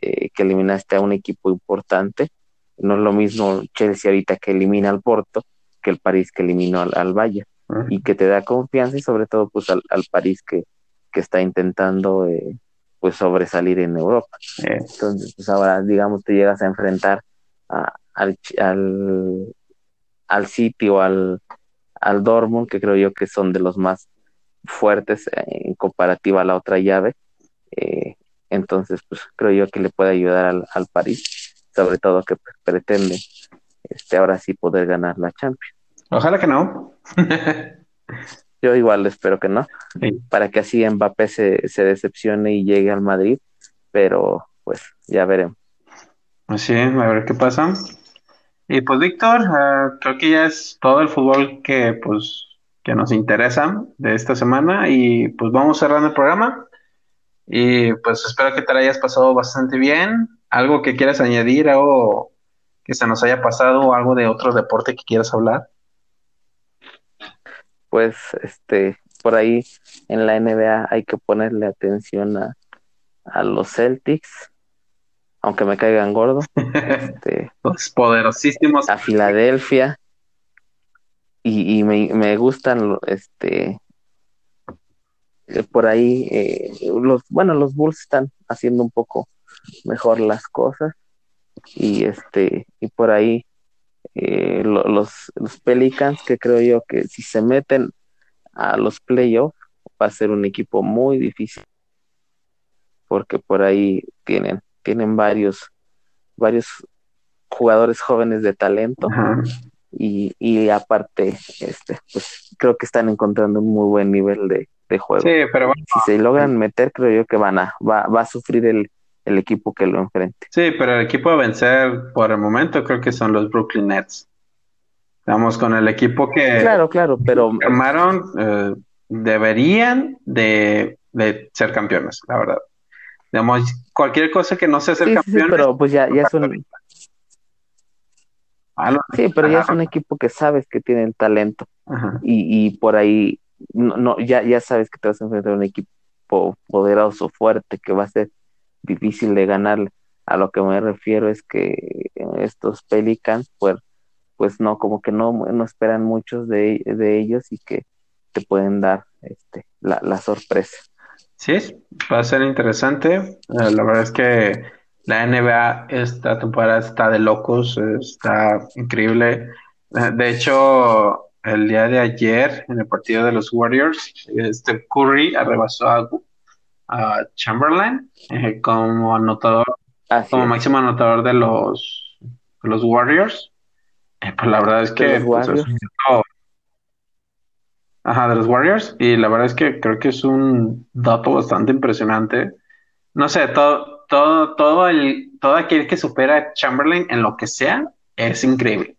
eh, que eliminaste a un equipo importante. No es lo mismo Chelsea ahorita que elimina al Porto que el París que eliminó al, al Bayern y que te da confianza y sobre todo pues al, al París que, que está intentando eh, pues sobresalir en Europa. Entonces, pues ahora, digamos, te llegas a enfrentar al, al, al City o al, al Dortmund, que creo yo que son de los más fuertes en comparativa a la otra llave. Eh, entonces, pues creo yo que le puede ayudar al, al París, sobre todo que pretende este, ahora sí poder ganar la Champions. Ojalá que no. Yo igual espero que no, para que así Mbappé se, se decepcione y llegue al Madrid, pero pues ya veremos. Así, a ver qué pasa. Y pues Víctor, ah, creo que ya es todo el fútbol que pues que nos interesa de esta semana y pues vamos cerrando el programa. Y pues espero que te lo hayas pasado bastante bien. ¿Algo que quieras añadir, algo que se nos haya pasado o algo de otro deporte que quieras hablar? pues este por ahí en la NBA hay que ponerle atención a, a los Celtics, aunque me caigan gordo. Este, los poderosísimos. A Filadelfia. Y, y me, me, gustan este eh, por ahí eh, los bueno los Bulls están haciendo un poco mejor las cosas y este y por ahí eh, los, los Pelicans, que creo yo que si se meten a los playoffs va a ser un equipo muy difícil porque por ahí tienen tienen varios varios jugadores jóvenes de talento y, y, aparte este pues creo que están encontrando un muy buen nivel de, de juego pero si se logran meter creo yo que van a va, va a sufrir el, el equipo que lo enfrente. Sí, pero el equipo a vencer por el momento creo que son los Brooklyn Nets. Estamos con el equipo que claro, claro, pero armaron, eh, deberían de, ser campeones, la verdad. Digamos, cualquier cosa que no sea ser campeones. Sí, pero pues ya, ya es un ah, Sí, pero ya es un equipo que sabes que tiene el talento. Y, y por ahí no, no, ya, ya sabes que te vas a enfrentar a un equipo poderoso, fuerte, que va a ser difícil de ganar. A lo que me refiero es que estos Pelicans, pues, pues no, como que no, no esperan muchos de, de ellos y que te pueden dar este, la, la sorpresa. Sí, va a ser interesante. Eh, la verdad es que la NBA esta temporada está de locos, está increíble. Eh, de hecho, el día de ayer, en el partido de los Warriors, este Curry arrebasó a a Chamberlain eh, como anotador, como máximo anotador de los, los Warriors. Pues la verdad es que pues, Ajá, de los Warriors. Y la verdad es que creo que es un dato bastante impresionante. No sé, todo, todo, todo el, todo aquel que supera a Chamberlain en lo que sea es increíble.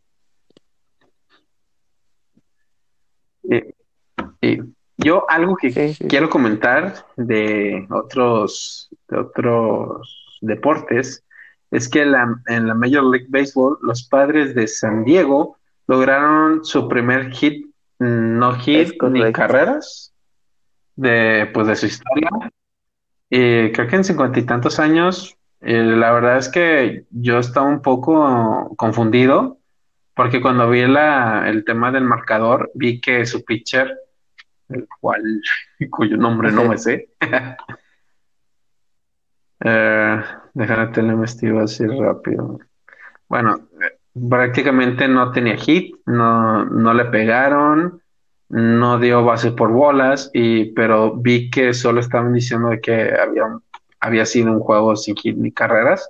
y yo algo que quiero comentar de otros, de otros deportes es que la, en la Major League Baseball los padres de San Diego lograron su primer hit, no hit ni carreras de, pues, de su historia. Y creo que en cincuenta y tantos años, eh, la verdad es que yo estaba un poco confundido porque cuando vi la, el tema del marcador vi que su pitcher el cual, cuyo nombre no me sé. eh, déjame te lo investigo así rápido. Bueno, prácticamente no tenía hit, no, no le pegaron, no dio base por bolas, y, pero vi que solo estaban diciendo que había, había sido un juego sin hit ni carreras,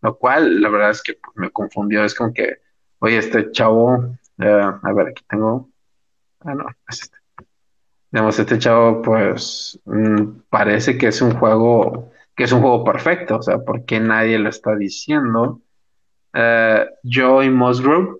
lo cual la verdad es que me confundió. Es como que, oye, este chavo, eh, a ver, aquí tengo. Ah, no, es este. Digamos, este chavo, pues, mm, parece que es un juego, que es un juego perfecto, o sea, ¿por qué nadie lo está diciendo? Uh, Joey Musgrove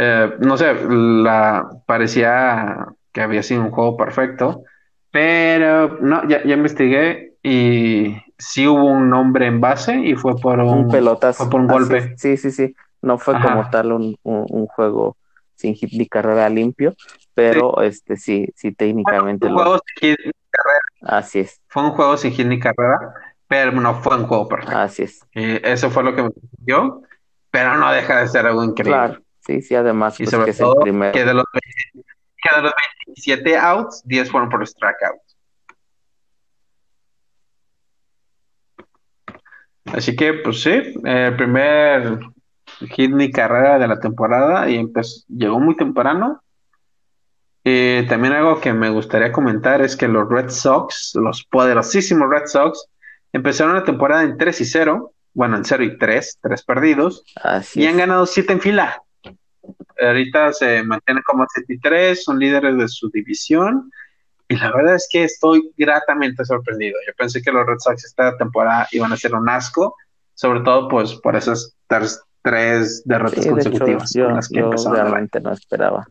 eh, no sé, la parecía que había sido un juego perfecto, pero no, ya, ya investigué y sí hubo un nombre en base y fue por un, pelotazo. por un golpe. Sí, sí, sí. No fue como tal un, un, juego sin hit ni carrera limpio, pero este sí, sí técnicamente. Fue un juego sin hit ni carrera. Así es. Fue un juego sin hit ni carrera, pero no fue un juego perfecto. Así es. Y eso fue lo que me dio, pero no deja de ser algo increíble. Claro. Sí, sí, además, pues, que es el primero. Que de, los, que de los 27 outs, 10 fueron por strikeouts. Así que, pues sí, el primer hit ni carrera de la temporada y empezó, llegó muy temprano. Y también algo que me gustaría comentar es que los Red Sox, los poderosísimos Red Sox, empezaron la temporada en 3 y 0, bueno, en 0 y 3, 3 perdidos, y han ganado 7 en fila ahorita se mantienen como 73, son líderes de su división. Y la verdad es que estoy gratamente sorprendido. Yo pensé que los Red Sox esta temporada iban a ser un asco, sobre todo pues por esas tres, derrotas consecutivas. yo, realmente no esperaba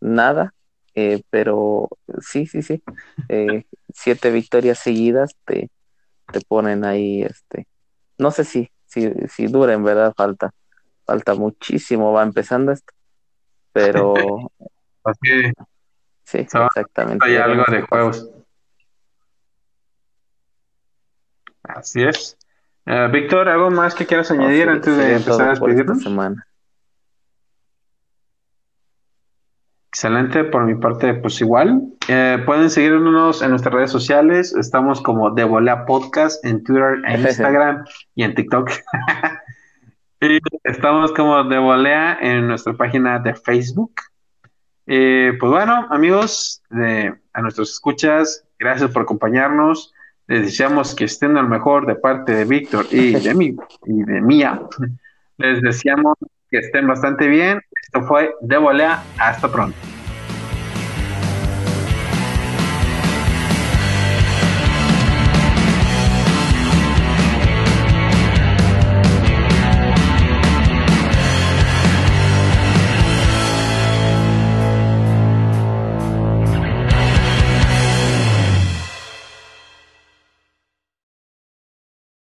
nada, eh, pero sí, sí, sí. Eh, siete victorias seguidas te, te ponen ahí, este, no sé si, si, si dura, en verdad falta, falta muchísimo, va empezando esto pero... Así, sí, exactamente. Hay algo de juegos. Así es. Eh, Víctor, ¿algo más que quieras añadir antes de empezar a despedirnos? Semana. Excelente, por mi parte, pues igual. Eh, pueden seguirnos en nuestras redes sociales. Estamos como De Volea Podcast en Twitter, en Instagram y en TikTok. estamos como de volea en nuestra página de Facebook. Eh, pues bueno, amigos, de, a nuestros escuchas, gracias por acompañarnos. Les deseamos que estén al mejor de parte de Víctor y de mí y de Mía. Les deseamos que estén bastante bien. Esto fue de volea. Hasta pronto.